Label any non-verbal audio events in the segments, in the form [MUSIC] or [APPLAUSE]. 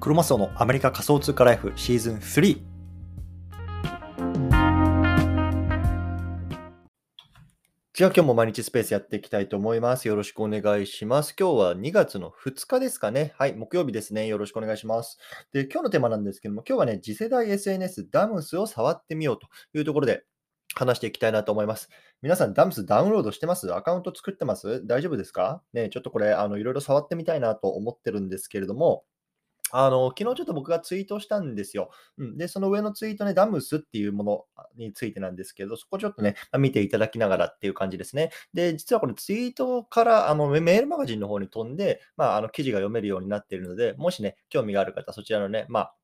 クロマスオのアメリカ仮想通貨ライフシーズン3じゃあ今日も毎日スペースやっていきたいと思います。よろしくお願いします。今日は2月の2日ですかね。はい、木曜日ですね。よろしくお願いします。で、今日のテーマなんですけども、今日はね、次世代 SNS ダムスを触ってみようというところで話していきたいなと思います。皆さん、ダムスダウンロードしてます？アカウント作ってます？大丈夫ですか？ね、ちょっとこれ、あの、いろいろ触ってみたいなと思ってるんですけれども、あの、昨日ちょっと僕がツイートしたんですよ。うん、で、その上のツイートね、ダムスっていうものについてなんですけど、そこちょっとね、まあ見ていただきながらっていう感じですね。で、実はこれツイートからあのメメールマガジンの方に飛んで、まあ、あの記事が読めるようになっているので、もしね、興味がある方、そちらのね、まあ、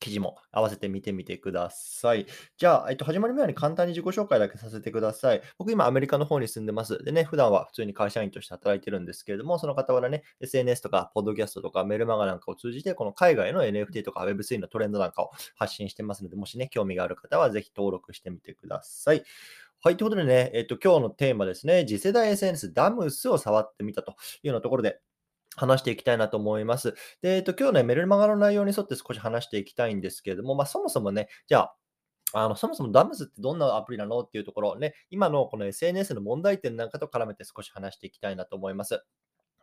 記事も合わせて見てみてください。じゃあ、えっと、始まる前に簡単に自己紹介だけさせてください。僕今アメリカの方に住んでます。でね、普段は普通に会社員として働いてるんですけれども、その傍らね、SNS とか、ポッドキャストとか、メルマガなんかを通じて、この海外の NFT とか Web3 のトレンドなんかを発信してますので、もしね、興味がある方はぜひ登録してみてください。はい、ということでね、えっと、今日のテーマですね、次世代 SNS ダムスを触ってみたというようなところで、話していきたいなと思います。で、えっと、今日ね、メルマガの内容に沿って少し話していきたいんですけれども、まあ、そもそもね、じゃあ、あのそもそもダムズってどんなアプリなのっていうところね、今のこの SNS の問題点なんかと絡めて少し話していきたいなと思います。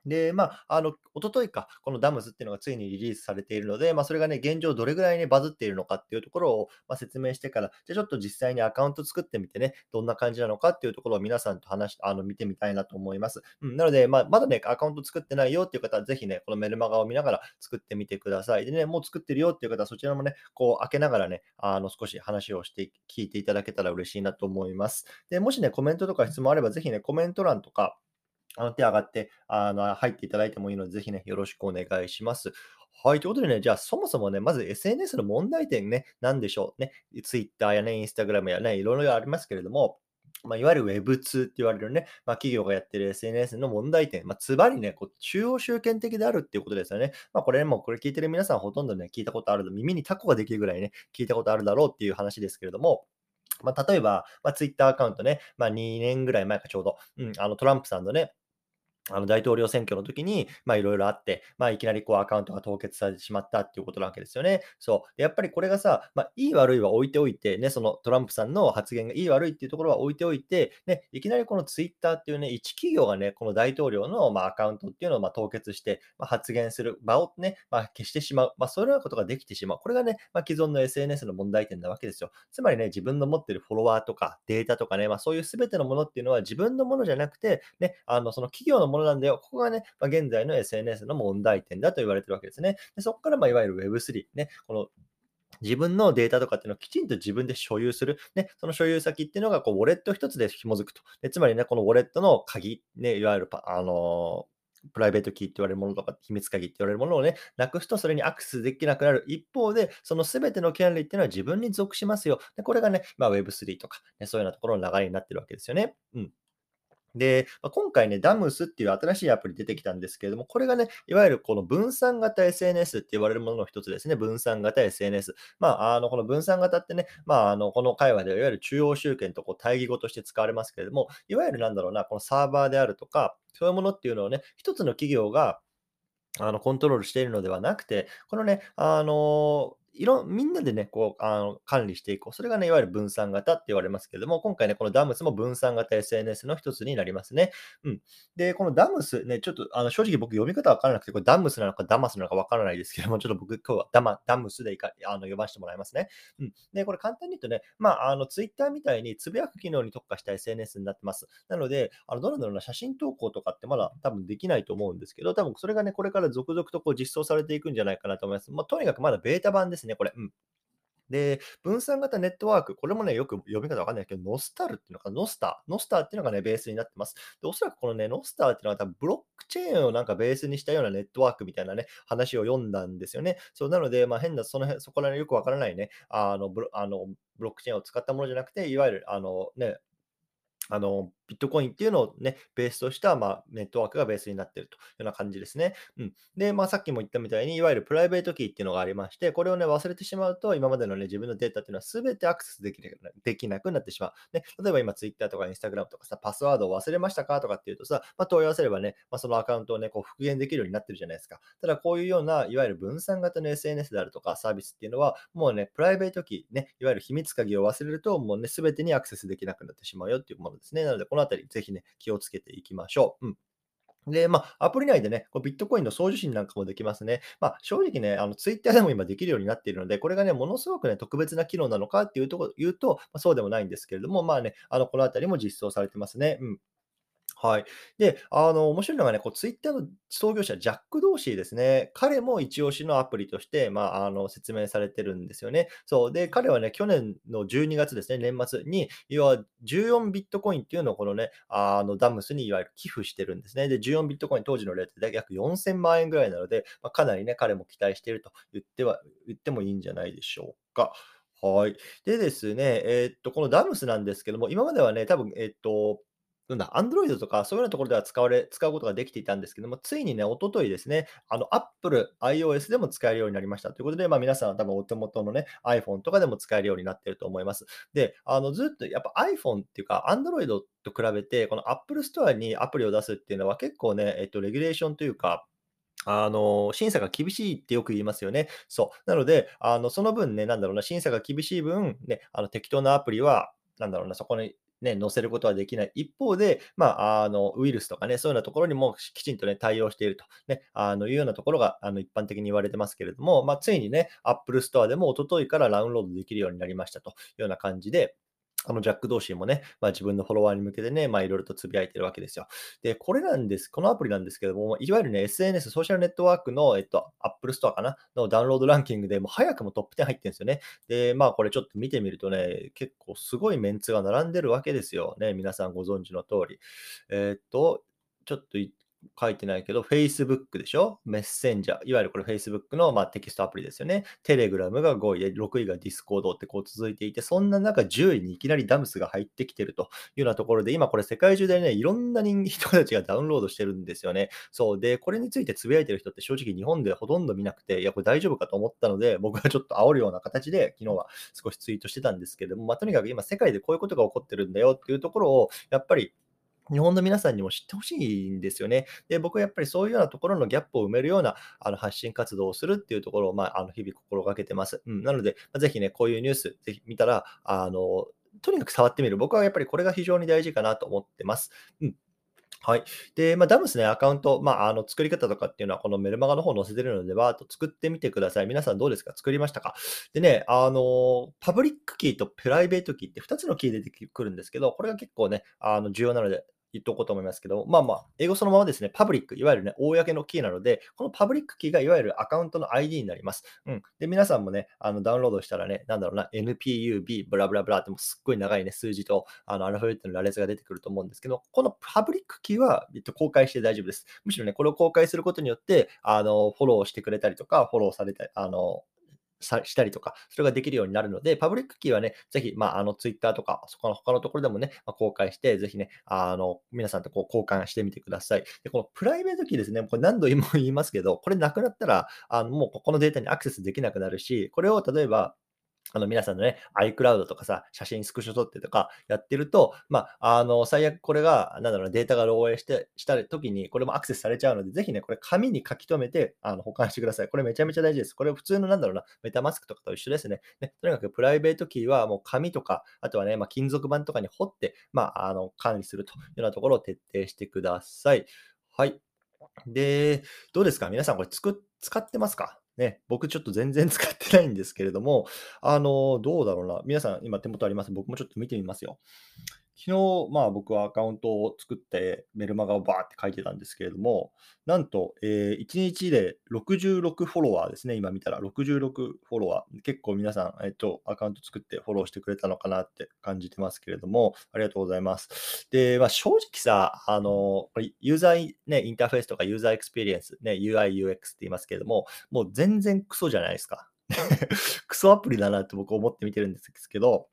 で、まあ、あの、一昨日か、このダムスっていうのがついにリリースされているので、まあ、それがね、現状どれぐらいね、バズっているのかっていうところを、まあ、説明してから、じゃあちょっと実際にアカウント作ってみてね、どんな感じなのかっていうところを皆さんと話し、あの、見てみたいなと思います。うん、なので、まあ、まだね、アカウント作ってないよっていう方は、ぜひね、このメルマガを見ながら作ってみてください。でね、もう作ってるよっていう方は、そちらもね、こう、開けながらね、あの、少し話をして、聞いていただけたら嬉しいなと思います。で、もしね、コメントとか質問あれば、ぜひね、コメント欄とか、あの手上がって、あの入っていただいてもいいので、ぜひね、よろしくお願いします。はい。ということでね、じゃあそもそもね、まず SNS の問題点ね、何でしょうね。Twitter やね、Instagram やね、いろいろありますけれども、まあ、いわゆる Web2 って言われるね、まあ、企業がやってる SNS の問題点、まあ、つまりね、こう中央集権的であるっていうことですよね。まあ、これも、これ聞いてる皆さんほとんどね、聞いたことある、耳にタコができるぐらいね、聞いたことあるだろうっていう話ですけれども、まあ、例えば、まあ、Twitter アカウントね、まあ、2年ぐらい前かちょうど、うん、あのトランプさんのね、あの大統領選挙の時に、まあいろいろあって、まあいきなりこうアカウントが凍結されてしまったっていうことなわけですよね。そう。でやっぱりこれがさ、まあいい悪いは置いておいて、ね、そのトランプさんの発言がいい悪いっていうところは置いておいて、ね、いきなりこのツイッターっていうね、一企業がね、この大統領のまあアカウントっていうのをまあ凍結して、まあ、発言する場をね、まあ消してしまう。まあそういうようなことができてしまう。これがね、まあ既存の SNS の問題点なわけですよ。つまりね、自分の持ってるフォロワーとかデータとかね、まあそういう全てのものっていうのは自分のものじゃなくて、ね、あのその企業のものなんだよ。ここがね、まあ、現在の SNS の問題点だと言われてるわけですね。でそこからまあいわゆる Web3、ね、この自分のデータとかっていうのをきちんと自分で所有する。ね、その所有先っていうのが、こう、ウォレット一つで紐づくと。でつまりね、このウォレットの鍵、ね、いわゆるパ、あのープライベートキーって言われるものとか、秘密鍵って言われるものをね、なくすとそれにアクセスできなくなる一方で、その全ての権利っていうのは自分に属しますよ。でこれがね、まあ、Web3 とか、ね、そういうようなところの流れになってるわけですよね。うん。で、今回ね、ダムスっていう新しいアプリ出てきたんですけれども、これがね、いわゆるこの分散型 SNS って言われるものの一つですね。分散型 SNS。まあ、あの、この分散型ってね、まあ、あの、この界隈ではいわゆる中央集権とこう対義語として使われますけれども、いわゆるなんだろうな、このサーバーであるとか、そういうものっていうのをね、一つの企業があのコントロールしているのではなくて、このね、あのいろみんなでね、こう、あの、管理していこう。それがね、いわゆる分散型って言われますけれども、今回ね、このダムスも分散型 SNS の一つになりますね。うん。で、このダムスね、ちょっと、あの、正直僕読み方わからなくて、これダムスなのかダマスなのかわからないですけども、ちょっと僕今日はダマ、ダムスでいかあの呼ばせてもらいますね。うん。で、これ簡単に言うとね、まあ、あの、ツイッターみたいにつぶやく機能に特化した SNS になってます。なので、あの、どのような写真投稿とかってまだ多分できないと思うんですけど、多分それがね、これから続々とこう実装されていくんじゃないかなと思います。まあ、とにかくまだベータ版ですですね、これ。うん。で、分散型ネットワーク、これもね、よく読み方わかんないけど、ノスタルっていうのか、 Nostr、Nostrっていうのがね、ベースになってます。で、おそらくこのね、 Nostrっていうのは多分ブロックチェーンをなんかベースにしたようなネットワークみたいなね、話を読んだんですよね。そう、なので、まあ変な、その辺、そこら辺よくわからないね、あのブロ、あの、ブロックチェーンを使ったものじゃなくて、いわゆる、あのね、あの、ビットコインっていうのをね、ベースとした、まあ、ネットワークがベースになってるというような感じですね。うん。で、まあ、さっきも言ったみたいに、いわゆるプライベートキーっていうのがありまして、これをね、忘れてしまうと、今までのね、自分のデータっていうのは全てアクセスできなできなくなってしまう。ね、例えば今、Twitter とか Instagram とかさ、パスワードを忘れましたかとかっていうとさ、まあ、問い合わせればね、まあ、そのアカウントをね、こう復元できるようになってるじゃないですか。ただ、こういうような、いわゆる分散型の SNS であるとか、サービスっていうのは、もうね、プライベートキー、ね、いわゆる秘密鍵を忘れると、もうね、全てにアクセスできなくなってしまうよっていうものですね。なので、このあたり、ぜひね、気をつけていきましょう。うん。で、まあ、アプリ内でね、こうビットコインの送受信なんかもできますね。まあ、正直ね、あの、ツイッターでも今できるようになっているので、これがね、ものすごくね、特別な機能なのかっていうところ、言うと、まあ、そうでもないんですけれども、まあね、あの、このあたりも実装されてますね。うん。はい。で、あの、面白いのがね、こう、ツイッターの創業者、ジャック・ドーシーですね。彼も一押しのアプリとして、まあ、あの、説明されてるんですよね。そう。で、彼はね、去年の12月ですね、年末に、要は14ビットコインっていうのをこのね、あの、ダムスにいわゆる寄付してるんですね。で、14ビットコイン当時のレートで約4000万円ぐらいなので、まあ、かなりね、彼も期待していると言っては、言ってもいいんじゃないでしょうか。はい。でですね、えーっと、このダムスなんですけども、今まではね、多分、えーっと、なんだ、Android とかそういうようなところでは使われ使うことができていたんですけども、ついにね、おとといですね、あの、Apple、iOS でも使えるようになりましたということで、まあ、皆さんは多分お手元のね、iPhone とかでも使えるようになっていると思います。で、あの、ずっとやっぱ iPhone っていうか、Android と比べて、この Apple Store にアプリを出すっていうのは結構ね、えっと、レギュレーションというか、あの、審査が厳しいってよく言いますよね。そう。なので、あの、その分ね、なんだろうな、審査が厳しい分、ね、あの、適当なアプリは、なんだろうな、そこにね、載せることはできない。一方で、まあ、あの、ウイルスとかね、そういうようなところにもきちんとね、対応していると、ね、あの、いうようなところが、あの、一般的に言われてますけれども、まあ、ついにね、Apple Store でも一昨日からダウンロードできるようになりましたというような感じで、あの、ジャック・ドーシーもね、まあ、自分のフォロワーに向けてね、まあ、いろいろとつぶやいてるわけですよ。で、これなんです、このアプリなんですけども、いわゆるね、SNS、ソーシャルネットワークの、えっと、Apple Store かなのダウンロードランキングでも早くもトップ10入ってるんですよね。で、まあ、これちょっと見てみるとね、結構すごいメンツが並んでるわけですよ。ね、皆さんご存知の通り。えー、っと、ちょっと書いてないけど、Facebook でしょ？メッセンジャー。いわゆるこれ Facebook の、まあ、テキストアプリですよね。Telegram が5位で、6位が Discord ってこう続いていて、そんな中10位にいきなりダムスが入ってきてるというようなところで、今これ世界中でね、いろんな人人たちがダウンロードしてるんですよね。そう。で、これについてつぶやいてる人って正直日本でほとんど見なくて、いや、これ大丈夫かと思ったので、僕はちょっと煽るような形で昨日は少しツイートしてたんですけども、まあ、とにかく今世界でこういうことが起こってるんだよっていうところを、やっぱり日本の皆さんにも知ってほしいんですよね。で、僕はやっぱりそういうようなところのギャップを埋めるようなあの発信活動をするっていうところを、まあ、あの日々心がけてます。うん、なので、まあ、ぜひね、こういうニュース、ぜひ見たら、あの、とにかく触ってみる。僕はやっぱりこれが非常に大事かなと思ってます。うん。はい。で、まあ、ダムスね、アカウント、まあ、あの、作り方とかっていうのは、このメルマガの方載せてるので、バーっと作ってみてください。皆さんどうですか？作りましたか？でね、あの、パブリックキーとプライベートキーって2つのキー出てくるんですけど、これが結構ね、あの、重要なので、言っとこうと思いますけど、まあまあ、英語そのままですね、パブリック、いわゆるね、公のキーなので、このパブリックキーがいわゆるアカウントの ID になります。うん。で、皆さんもね、あのダウンロードしたらね、なんだろうな、NPUB、ブラブラブラってもすっごい長いね、数字とあのアルファベットの羅列が出てくると思うんですけど、このパブリックキーは、えっと、公開して大丈夫です。むしろね、これを公開することによって、あの、フォローしてくれたりとか、フォローされたり、あの、したりとか、それができるようになるので、パブリックキーはね、ぜひ、まあ、あの、ツイッターとか、そこの他のところでもね、まあ、公開して、ぜひね、あの、皆さんとこう交換してみてください。で、このプライベートキーですね、これ何度も言いますけど、これなくなったら、あの、もうここのデータにアクセスできなくなるし、これを例えば、あの、皆さんのね、iCloud とかさ、写真スクショ撮ってとかやってると、まあ、あの、最悪これが、なんだろうなデータが漏洩して、した時に、これもアクセスされちゃうので、ぜひね、これ紙に書き留めて、あの、保管してください。これめちゃめちゃ大事です。これ普通のなんだろうな、 MetaMask とかと一緒ですね。ねとにかくプライベートキーはもう紙とか、あとはね、まあ、金属板とかに彫って、まあ、あの、管理するというようなところを徹底してください。はい。で、どうですか？皆さんこれつく使ってますか？ね、僕ちょっと全然 [LAUGHS] 使ってないんですけれども、あの、どうだろうな。皆さん今手元あります？僕もちょっと見てみますよ。昨日、まあ僕はアカウントを作ってメルマガをバーって書いてたんですけれども、なんと、えー、1日で66フォロワーですね。今見たら66フォロワー。結構皆さん、えっ、と、アカウント作ってフォローしてくれたのかなって感じてますけれども、ありがとうございます。で、まあ正直さ、あの、ユーザー、ね、インターフェースとかユーザーエクスペリエンス、ね、UI、UX って言いますけれども、もう全然クソじゃないですか。[LAUGHS] クソアプリだなって僕思って見てるんですけど、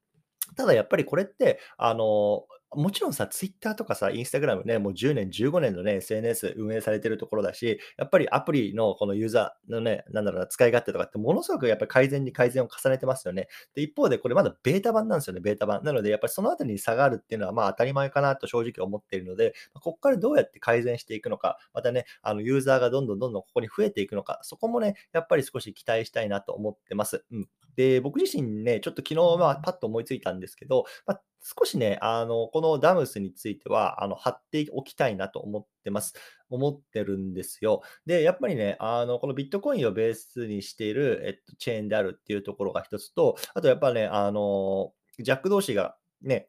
ただやっぱりこれって、あの、もちろんさ、Twitter とかさ、Instagram ね、もう10年、15年のね、SNS 運営されてるところだし、やっぱりアプリのこのユーザーのね、なんだろうな、使い勝手とかってものすごくやっぱり改善に改善を重ねてますよね。で、一方でこれまだベータ版なんですよね、ベータ版。なので、やっぱりそのあたりに差があるっていうのは、まあ当たり前かなと正直思っているので、ここからどうやって改善していくのか、またね、あのユーザーがどんどんどんどんここに増えていくのか、そこもね、やっぱり少し期待したいなと思ってます。うん。で、僕自身ね、ちょっと昨日、まあ、パッと思いついたんですけど、まあ、少しね、あの、このダムスについては、あの、貼っておきたいなと思ってます。思ってるんですよ。で、やっぱりね、あの、このビットコインをベースにしている、えっと、チェーンであるっていうところが一つと、あとやっぱね、あの、ジャック同士がね、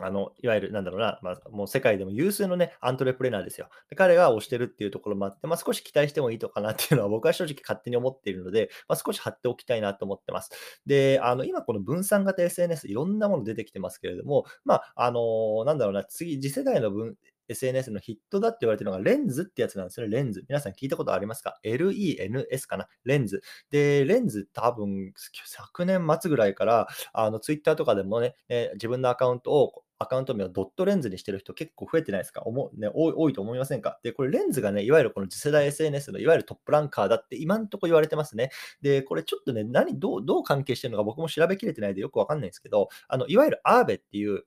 あの、いわゆるなんだろうな、まあ、もう世界でも有数のね、アントレプレナーですよ。で彼が推してるっていうところもあって、まあ、少し期待してもいいのかなっていうのは僕は正直勝手に思っているので、まあ、少し貼っておきたいなと思ってます。で、あの、今この分散型 SNS いろんなもの出てきてますけれども、まあ、あの、なんだろうな、次、次世代の分 SNS のヒットだって言われてるのがレンズってやつなんですよね。レンズ。皆さん聞いたことありますか ?LENS かな？レンズ。で、レンズ多分昨年末ぐらいから、あの、ツイッターとかでもね、え自分のアカウントをアカウント名をドットレンズにしてる人結構増えてないですか？思う、ね、多いと思いませんか？で、これレンズがね、いわゆるこの次世代 SNS のいわゆるトップランカーだって今んとこ言われてますね。で、これちょっとね、何、どう、どう関係してるのか僕も調べきれてないでよくわかんないんですけど、あの、いわゆる Aave っていう、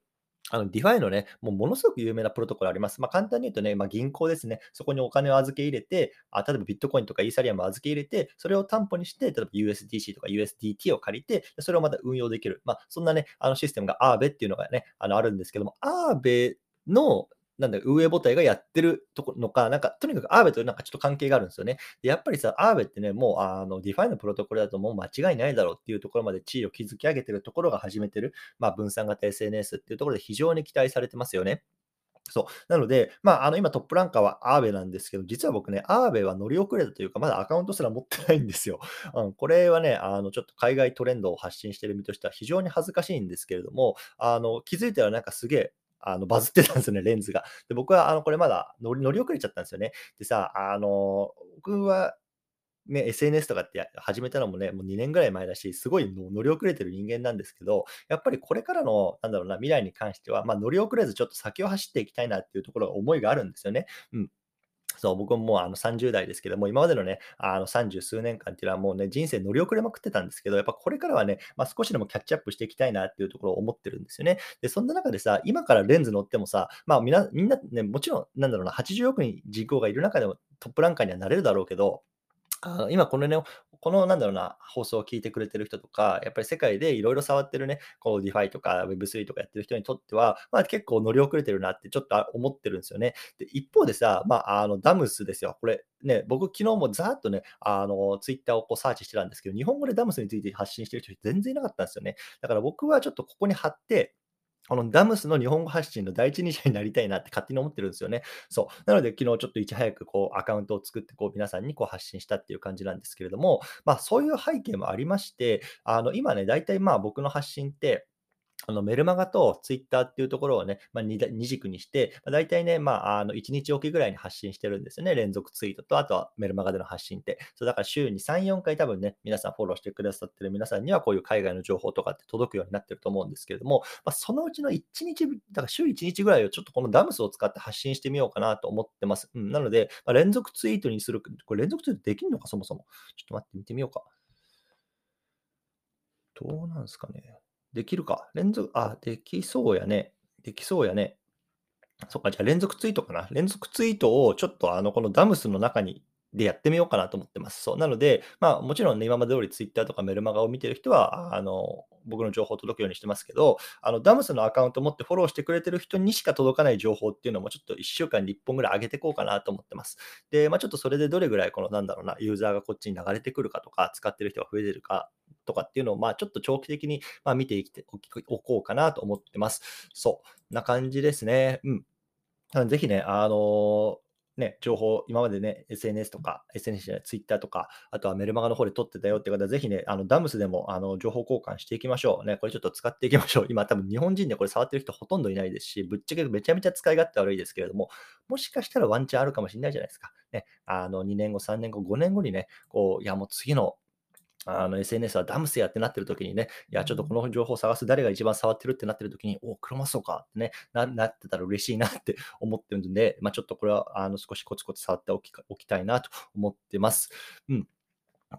あの、 DeFi のね、もうものすごく有名なプロトコルあります。まあ、簡単に言うとね、まあ、銀行ですね、そこにお金を預け入れて、あ例えばビットコインとかイーサリアムを預け入れて、それを担保にして、例えば USDC とか USDT を借りて、それをまた運用できる。まあ、そんなね、あのシステムが Aave っていうのがね、あのあるんですけども、 Aave のなんだ、運営母体がやってるとこのか、なんか、とにかく Aave となんかちょっと関係があるんですよね。でやっぱりさ、 Aave ってね、もう、あの、 DeFi のプロトコルだともう間違いないだろうっていうところまで地位を築き上げてるところが始めてる、まあ、分散型 SNS っていうところで非常に期待されてますよね。そう。なので、まあ、あの、今トップランカーはアーベなんですけど、実は僕ね、アーベは乗り遅れたというか、まだアカウントすら持ってないんですよ。うん、これはね、あの、ちょっと海外トレンドを発信してる身としては非常に恥ずかしいんですけれども、あの、気づいたらなんかすげえ、あの、バズってたんですよね、レンズが。で、僕は、あの、これまだ乗り乗り遅れちゃったんですよね。でさ、あの、僕は、ね、SNS とかって始めたのもね、もう2年ぐらい前だし、すごい乗り遅れてる人間なんですけど、やっぱりこれからの、なんだろうな、未来に関しては、まあ、乗り遅れずちょっと先を走っていきたいなっていうところが思いがあるんですよね。うん。そう、僕ももうあの30代ですけども、今までのね、あの30数年間っていうのはもうね、人生乗り遅れまくってたんですけど、やっぱこれからはね、まあ、少しでもキャッチアップしていきたいなっていうところを思ってるんですよね。で、そんな中でさ、今からレンズ乗ってもさ、まあみんな、みんなね、もちろん、なんだろうな、80億人人口がいる中でもトップランカーにはなれるだろうけど、あの今このね、このなんだろうな、放送を聞いてくれてる人とか、やっぱり世界でいろいろ触ってるね、こう DeFi とか Web3 とかやってる人にとっては、まあ結構乗り遅れてるなってちょっと思ってるんですよね。で、一方でさ、まああのダムスですよ。これね、僕昨日もざーっとね、あの Twitter をこうサーチしてたんですけど、日本語でダムスについて発信してる人全然いなかったんですよね。だから僕はちょっとここに貼って、このダムスの日本語発信の第一人者になりたいなって勝手に思ってるんですよね。そう。なので、昨日ちょっといち早くこうアカウントを作ってこう皆さんにこう発信したっていう感じなんですけれども、まあそういう背景もありまして、あの今ね、大体まあ僕の発信って、あのメルマガとツイッターっていうところをね、まあ、2, 2軸にして、まあ、大体ね、まあ、あの1日おきぐらいに発信してるんですよね。連続ツイートと、あとはメルマガでの発信って。そうだから週に3、4回多分ね、皆さんフォローしてくださってる皆さんにはこういう海外の情報とかって届くようになってると思うんですけれども、まあ、そのうちの1日、だから週1日ぐらいをちょっとこのダムスを使って発信してみようかなと思ってます。うん、なので、まあ、連続ツイートにする、これ連続ツイートできるのか、そもそも。ちょっと待って見てみようか。どうなんですかね。できるか？連続、あ、できそうやね。できそうやね。そっか、じゃあ連続ツイートかな。連続ツイートをちょっとあの、このダムスの中にでやってみようかなと思ってます。そう。なので、まあもちろんね、今まで通りツイッターとかメルマガを見てる人は、あの、僕の情報を届くようにしてますけど、あの、ダムスのアカウント持ってフォローしてくれてる人にしか届かない情報っていうのもちょっと1週間に1本ぐらい上げていこうかなと思ってます。で、まあちょっとそれでどれぐらいこのなんだろうな、ユーザーがこっちに流れてくるかとか、使ってる人が増えてるかとかっていうのを、まあちょっと長期的にま見ていておこうかなと思ってます。そう。な感じですね。うん。ぜひね、あのね、情報、今までね、SNS とか、SNS じゃない、Twitter とか、あとはメルマガの方で撮ってたよって方は、ぜひね、あのダムスでもあの情報交換していきましょう。ね、これちょっと使っていきましょう。今、多分日本人でこれ触ってる人ほとんどいないですし、ぶっちゃけめちゃめちゃ使い勝手悪いですけれども、もしかしたらワンチャンあるかもしれないじゃないですか。ね、あの2年後、3年後、5年後にね、こう、いやもう次のあの SNS はダムスやってなってる時にね、いや、ちょっとこの情報を探す誰が一番触ってるってなってる時に、おクロマスオかってね、ななってたら嬉しいなって [LAUGHS] 思ってるんで、まあ、ちょっとこれはあの少しコツコツ触っておきおきたいなと思ってます。うん。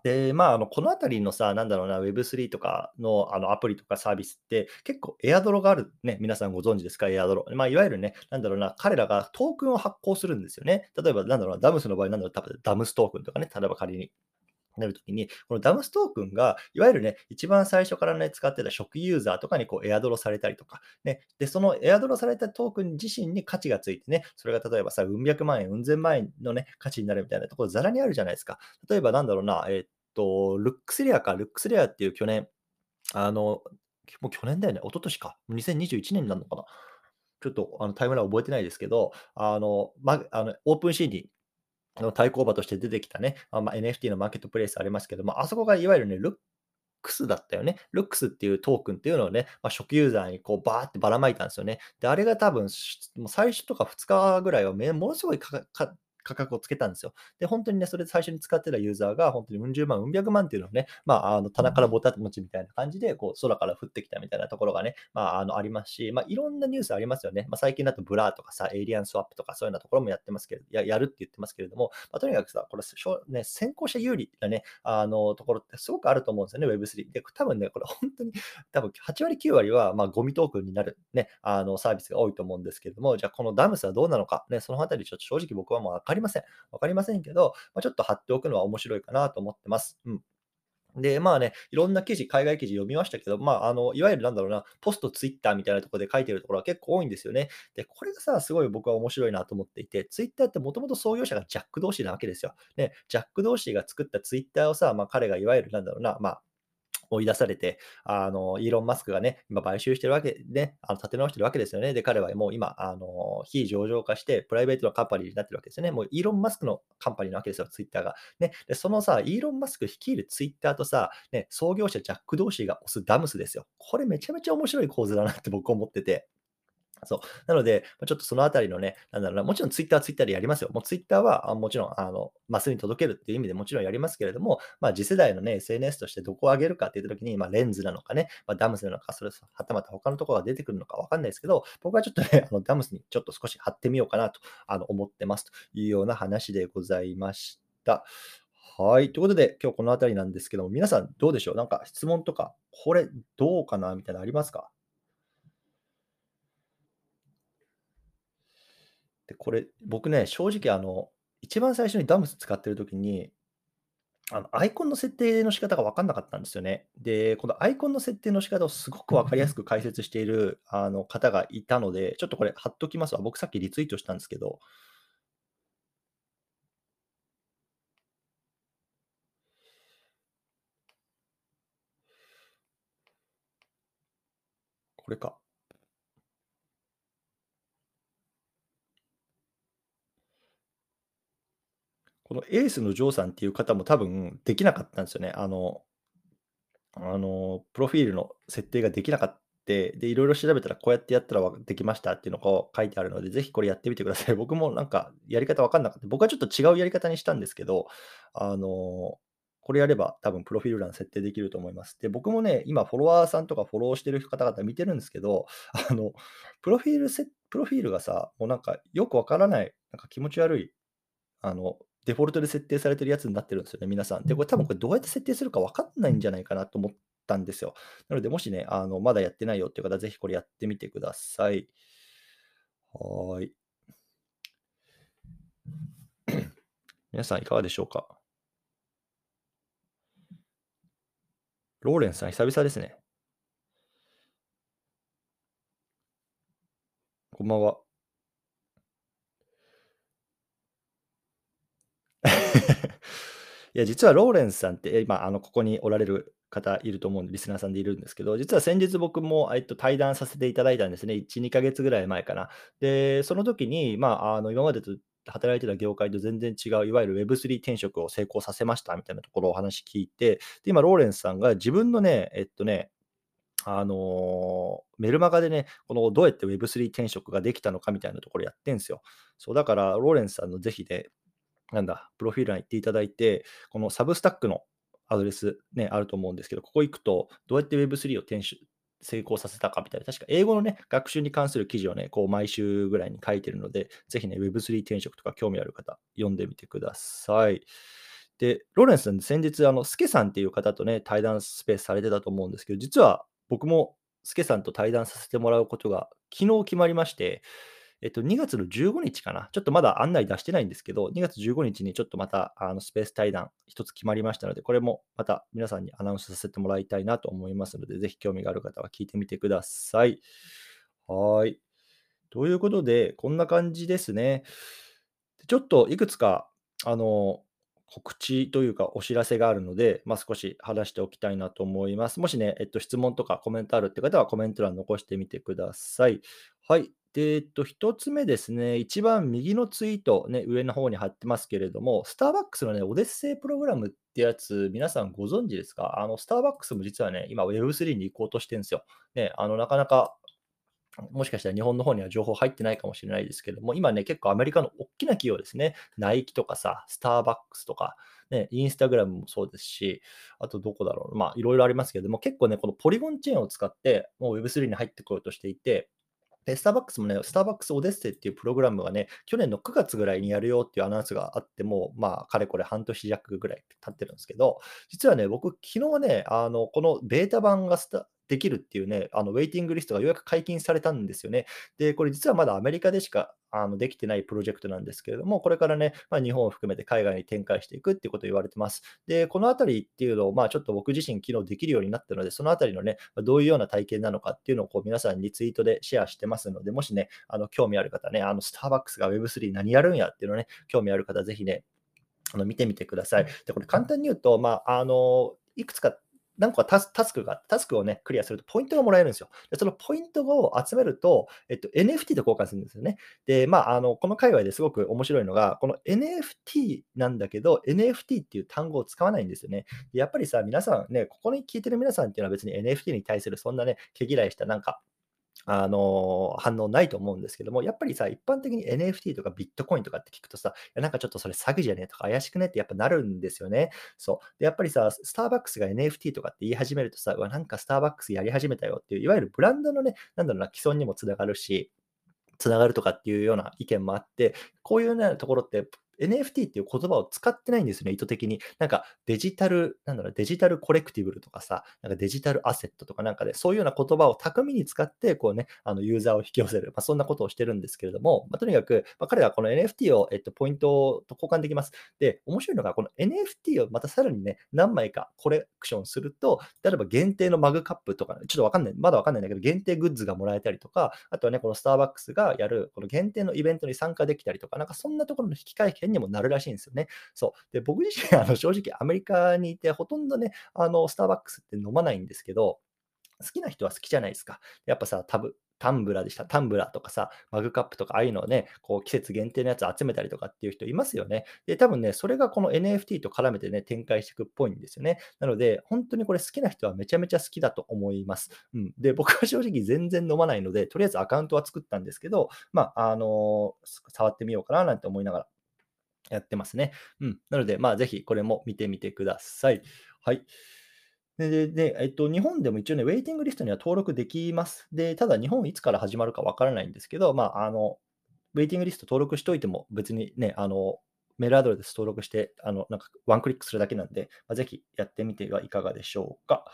で、まあ、あの、このあたりのさ、なんだろうな、Web3 とかのあのアプリとかサービスって、結構エアドロがあるね、皆さんご存知ですか、エアドロ。まあ、いわゆるね、なんだろうな、彼らがトークンを発行するんですよね。例えば、なんだろうな、ダムスの場合、なんだろう、多分ダムストークンとかね、例えば仮になるときに、このダムストークンが、いわゆるね、一番最初からね、使ってた初期ユーザーとかにこうエアドロされたりとか、ね、で、そのエアドロされたトークン自身に価値がついてね、それが例えばさ、うん百万円、うん千万円のね、価値になるみたいなところ、ざらにあるじゃないですか。例えばなんだろうな、えー、っと、ルックスレアか、ルックスレアっていう去年、あの、もう去年だよね、一昨年か、2021年になるのかな？ちょっとあのタイムライン覚えてないですけど、あの、ま、あのオープンシーにの対抗馬として出てきたね、あまあ、NFT のマーケットプレイスありますけども、あそこがいわゆるね、 LOOKS だったよね。 LOOKS っていうトークンっていうのをね、まあ、初期ユーザーにこうバーってばらまいたんですよね。で、あれが多分、もう最初とか2日ぐらいはものすごいかか価格をつけたんですよ。で、本当にね、それで最初に使ってたユーザーが、本当にうん十万、うん百万っていうのをね、まあ、あの棚からボタン持ちみたいな感じで、こう、空から降ってきたみたいなところがね、まあ、あのありますし、まあ、いろんなニュースありますよね。まあ、最近だと Blur とかさ、 AlienSwap とかそういうようなところもやってますけど、ややるって言ってますけれども、まあ、とにかくさ、これ、ね、先行者有利なね、あのところってすごくあると思うんですよね、Web3。で、多分ね、これ本当に、多分8割、9割は、まあ、ゴミトークンになるね、あのサービスが多いと思うんですけれども、じゃあこのダムスはどうなのか、ね、そのあたりちょっと正直僕はもう分かりません。分かりませんけど、まあ、ちょっと貼っておくのは面白いかなと思ってます。うん。で、まあね、いろんな記事、海外記事読みましたけど、まあ、あの、いわゆるなんだろうな、ポストツイッターみたいなところで書いてるところは結構多いんですよね。で、これがさ、すごい僕は面白いなと思っていて、ツイッターってもともと創業者がジャック同士なわけですよ。ね、ジャック同士が作ったツイッターをさ、まあ、彼がいわゆるなんだろうな、まあ、追い出されて、あの、イーロン・マスクがね、今買収してるわけで、あの立て直してるわけですよね。で、彼はもう今、あの、非上場化して、プライベートのカンパニーになってるわけですよね。もうイーロン・マスクのカンパニーなわけですよ、ツイッターが。ね、で、そのさ、イーロン・マスク率いるツイッターとさ、ね、創業者ジャック・ドーシーが押すダムスですよ。これめちゃめちゃ面白い構図だなって僕思ってて。そう。なので、ちょっとそのあたりのね、なんだろうな、もちろんツイッターはツイッターでやりますよ。もうツイッターはもちろん、あの、マスに届けるっていう意味でもちろんやりますけれども、まあ、次世代のね、SNS としてどこを上げるかって言ったときに、まあ、レンズなのかね、まあ、ダムスなのか、それはたまた他のところが出てくるのかわかんないですけど、僕はちょっとね、あのダムスにちょっと少し貼ってみようかなとあの思ってますというような話でございました。はい。ということで、今日このあたりなんですけども、皆さんどうでしょう？なんか質問とか、これどうかな？みたいなのありますか？で、これ、僕ね、正直あの、一番最初にダムス使ってる時に、あの、アイコンの設定の仕方が分かんなかったんですよね。で、このアイコンの設定の仕方をすごく分かりやすく解説している、あの、方がいたので、ちょっとこれ貼っときますわ。僕さっきリツイートしたんですけど、これか。このエースのジョーさんっていう方も多分できなかったんですよね。あの、あの、プロフィールの設定ができなかった。で、いろいろ調べたらこうやってやったらできましたっていうのが書いてあるので、ぜひこれやってみてください。[LAUGHS] 僕もなんかやり方わかんなかった。僕はちょっと違うやり方にしたんですけど、あの、これやれば多分プロフィール欄設定できると思います。で、僕もね、今フォロワーさんとかフォローしてる方々見てるんですけど、[LAUGHS] あの、プロフィールプロフィールがさ、もうなんかよくわからない、なんか気持ち悪い、あの、デフォルトで設定されてるやつになってるんですよね、皆さん。で、これ多分これどうやって設定するか分かんないんじゃないかなと思ったんですよ。なので、もしね、あのまだやってないよっていう方、ぜひこれやってみてください。はい。[COUGHS] 皆さんいかがでしょうか？ローレンさん、久々ですね。こんばんは。いや、実はローレンスさんって、今、あの、ここにおられる方いると思うんで、リスナーさんでいるんですけど、実は先日僕も、えっと、対談させていただいたんですね。1、2ヶ月ぐらい前かな。で、その時に、まあ、あの、今までと働いてた業界と全然違う、いわゆる Web3 転職を成功させましたみたいなところをお話聞いて、で、今、ローレンスさんが自分のね、えっとね、あのー、メルマガでね、このどうやって Web3 転職ができたのかみたいなところやってんですよ。そう、だから、ローレンスさんのぜひね、なんだ、プロフィール欄行っていただいて、このサブスタックのアドレス、ね、あると思うんですけど、ここ行くと、どうやって Web3 を転出成功させたかみたいな、確か英語のね、学習に関する記事をね、こう毎週ぐらいに書いてるので、ぜひね、Web3 転職とか興味ある方、読んでみてください。で、ローレンスさん、先日、あの、スケさんっていう方とね、対談スペースされてたと思うんですけど、実は僕もスケさんと対談させてもらうことが昨日決まりまして、えっと、2月の15日かな。ちょっとまだ案内出してないんですけど、2月15日にちょっとまたあのスペース対談一つ決まりましたので、これもまた皆さんにアナウンスさせてもらいたいなと思いますので、ぜひ興味がある方は聞いてみてください。はい。ということで、こんな感じですね。ちょっといくつか、あの、告知というかお知らせがあるので、まあ、少し話しておきたいなと思います。もしね、えっと、質問とかコメントあるって方はコメント欄残してみてください。はい。で、えっと、1つ目ですね、一番右のツイート、ね、上の方に貼ってますけれども、スターバックスのね、オデッセイプログラムってやつ、皆さんご存知ですか？あの、スターバックスも実はね、今 Web3 に行こうとしてるんですよ。ね、あの、なかなかもしかしたら日本の方には情報入ってないかもしれないですけども、今ね、結構アメリカの大きな企業ですね、ナイキとかさ、スターバックスとか、ね、インスタグラムもそうですし、あとどこだろう、まあいろいろありますけども、結構ね、このポリゴンチェーンを使って、もう Web3 に入ってこようとしていて、で、スターバックスもね、スターバックスオデッセイっていうプログラムがね、去年の9月ぐらいにやるよっていうアナウンスがあっても、まあ、かれこれ半年弱ぐらい経ってるんですけど、実はね、僕、昨日ね、あの、このベータ版がスタできるっていうね、あのウェイティングリストがようやく解禁されたんですよね。で、これ実はまだアメリカでしかあのできてないプロジェクトなんですけれども、これからね、まあ、日本を含めて海外に展開していくっていうことを言われてます。で、このあたりっていうのを、まあ、ちょっと僕自身、機能できるようになったので、そのあたりのね、どういうような体験なのかっていうのをこう皆さんにツイートでシェアしてますので、もしね、あの興味ある方ね、あのスターバックスが Web3 何やるんやっていうのね、興味ある方、ぜひね、あの見てみてください。で、これ簡単に言うと、まあ、あの、いくつか何個かタスタスクが、タスクをね、クリアするとポイントがもらえるんですよ。でそのポイントを集めると、えっと、NFT と交換するんですよね。で、まあ、あの、この界隈ですごく面白いのが、この NFT なんだけど、NFT っていう単語を使わないんですよね。やっぱりさ、皆さんね、ここに聞いてる皆さんっていうのは別に NFT に対するそんなね、毛嫌いしたなんか、あの、反応ないと思うんですけども、やっぱりさ、一般的に NFT とかビットコインとかって聞くとさ、いやなんかちょっとそれ詐欺じゃねえとか怪しくねってやっぱなるんですよね。そう。で、やっぱりさ、スターバックスが NFT とかって言い始めるとさ、うわ、なんかスターバックスやり始めたよっていう、いわゆるブランドのね、なんだろうな、既存にもつながるし、つながるとかっていうような意見もあって、こういうようなところって NFT っていう言葉を使ってないんですよね、意図的に。なんかデジタル、なんだろう、デジタルコレクティブルとかさ、なんかデジタルアセットとかなんかで、そういうような言葉を巧みに使って、こうね、あのユーザーを引き寄せる。まあ、そんなことをしてるんですけれども、まあ、とにかく、まあ、彼はこの NFT を、えっと、ポイントと交換できます。で、面白いのが、この NFT をまたさらにね、何枚かコレクションすると、例えば限定のマグカップとか、ちょっとわかんない、まだわかんないんだけど、限定グッズがもらえたりとか、あとはね、このスターバックスがやる、この限定のイベントに参加できたりとか、なんかそんなところの引き換券にもなるらしいんですよね。そう。で、僕自身、あの、正直アメリカにいて、ほとんどね、あの、スターバックスって飲まないんですけど、好きな人は好きじゃないですか。やっぱさ、タブ、タンブラでした。タンブラーとかさ、マグカップとか、ああいうのをね、こう季節限定のやつ集めたりとかっていう人いますよね。で、多分ね、それがこの NFT と絡めてね、展開していくっぽいんですよね。なので、本当にこれ好きな人はめちゃめちゃ好きだと思います。うん。で、僕は正直全然飲まないので、とりあえずアカウントは作ったんですけど、まあ、あのー、触ってみようかななんて思いながらやってますね。うん。なので、まあ、ぜひこれも見てみてください。はい。で、で、えっと、日本でも一応ね、ウェイティングリストには登録できます。で、ただ日本いつから始まるかわからないんですけど、まあ、あの、ウェイティングリスト登録しといても別にね、あの、メールアドレス登録して、あの、なんかワンクリックするだけなんで、まあ、ぜひやってみてはいかがでしょうか。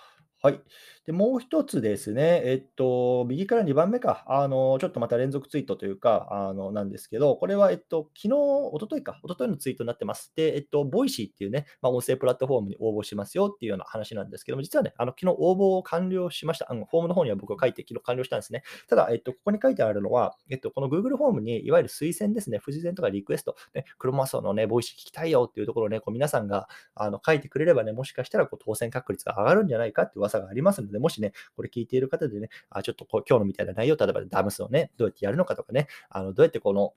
はい。で、もう一つですね、えっと、右から2番目か、あの、ちょっとまた連続ツイートというか、あの、なんですけど、これは、えっと、昨日、一昨日か、一昨日のツイートになってます。で、えっと、 Voicy っていうね、まあ、音声プラットフォームに応募しますよっていうような話なんですけども、実はね、あの、昨日応募を完了しました。あの、フォームの方には僕が書いて、昨日完了したんですね。ただ、えっと、ここに書いてあるのは、えっと、この Google フォームに、いわゆる推薦ですね、不自然とかリクエスト、ね、クロマスオのね、 Voicy 聞きたいよっていうところをね、こう皆さんがあの書いてくれればね、もしかしたらこう当選確率が上がるんじゃないかって噂がありますので、もしね、これ聞いている方でね、あちょっとこう今日のみたいな内容、例えば Damus をね、どうやってやるのかとかね、あのどうやってこの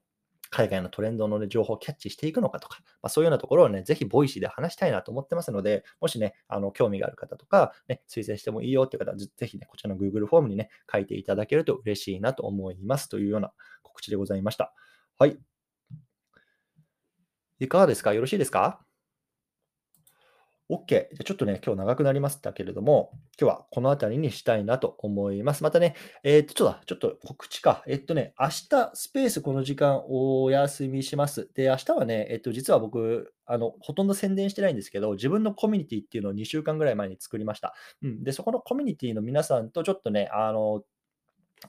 海外のトレンドの、ね、情報をキャッチしていくのかとか、まあ、そういうようなところをね、ぜひ Voicy で話したいなと思ってますので、もしね、あの興味がある方とか、ね、推薦してもいいよっていう方は、ぜひね、こちらの Google フォームにね、書いていただけると嬉しいなと思いますというような告知でございました。はい。いかがですか？よろしいですか？OK。じゃちょっとね、今日長くなりましたけれども、今日はこの辺りにしたいなと思います。またね、えっと、ちょっと、ちょっと告知か。えっとね、明日スペースこの時間お休みします。で、明日はね、えっと、実は僕、あの、ほとんど宣伝してないんですけど、自分のコミュニティっていうのを2週間ぐらい前に作りました。うん。で、そこのコミュニティの皆さんとちょっとね、あの、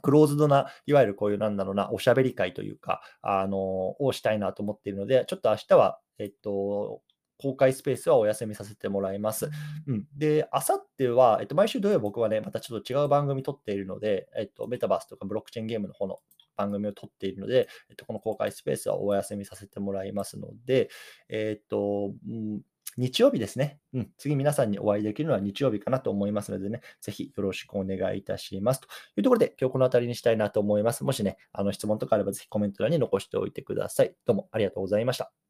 クローズドな、いわゆるこういうなんだろうな、おしゃべり会というか、あの、をしたいなと思っているので、ちょっと明日は、えっと、公開スペースはお休みさせてもらいます。うん。で、あさっては、えっと、毎週土曜僕はね、またちょっと違う番組撮っているので、えっと、メタバースとかブロックチェーンゲームの方の番組を撮っているので、えっと、この公開スペースはお休みさせてもらいますので、えっと、うん、日曜日ですね。うん。次皆さんにお会いできるのは日曜日かなと思いますのでね、ぜひよろしくお願いいたします。というところで、今日この辺りにしたいなと思います。もしね、あの質問とかあればぜひコメント欄に残しておいてください。どうもありがとうございました。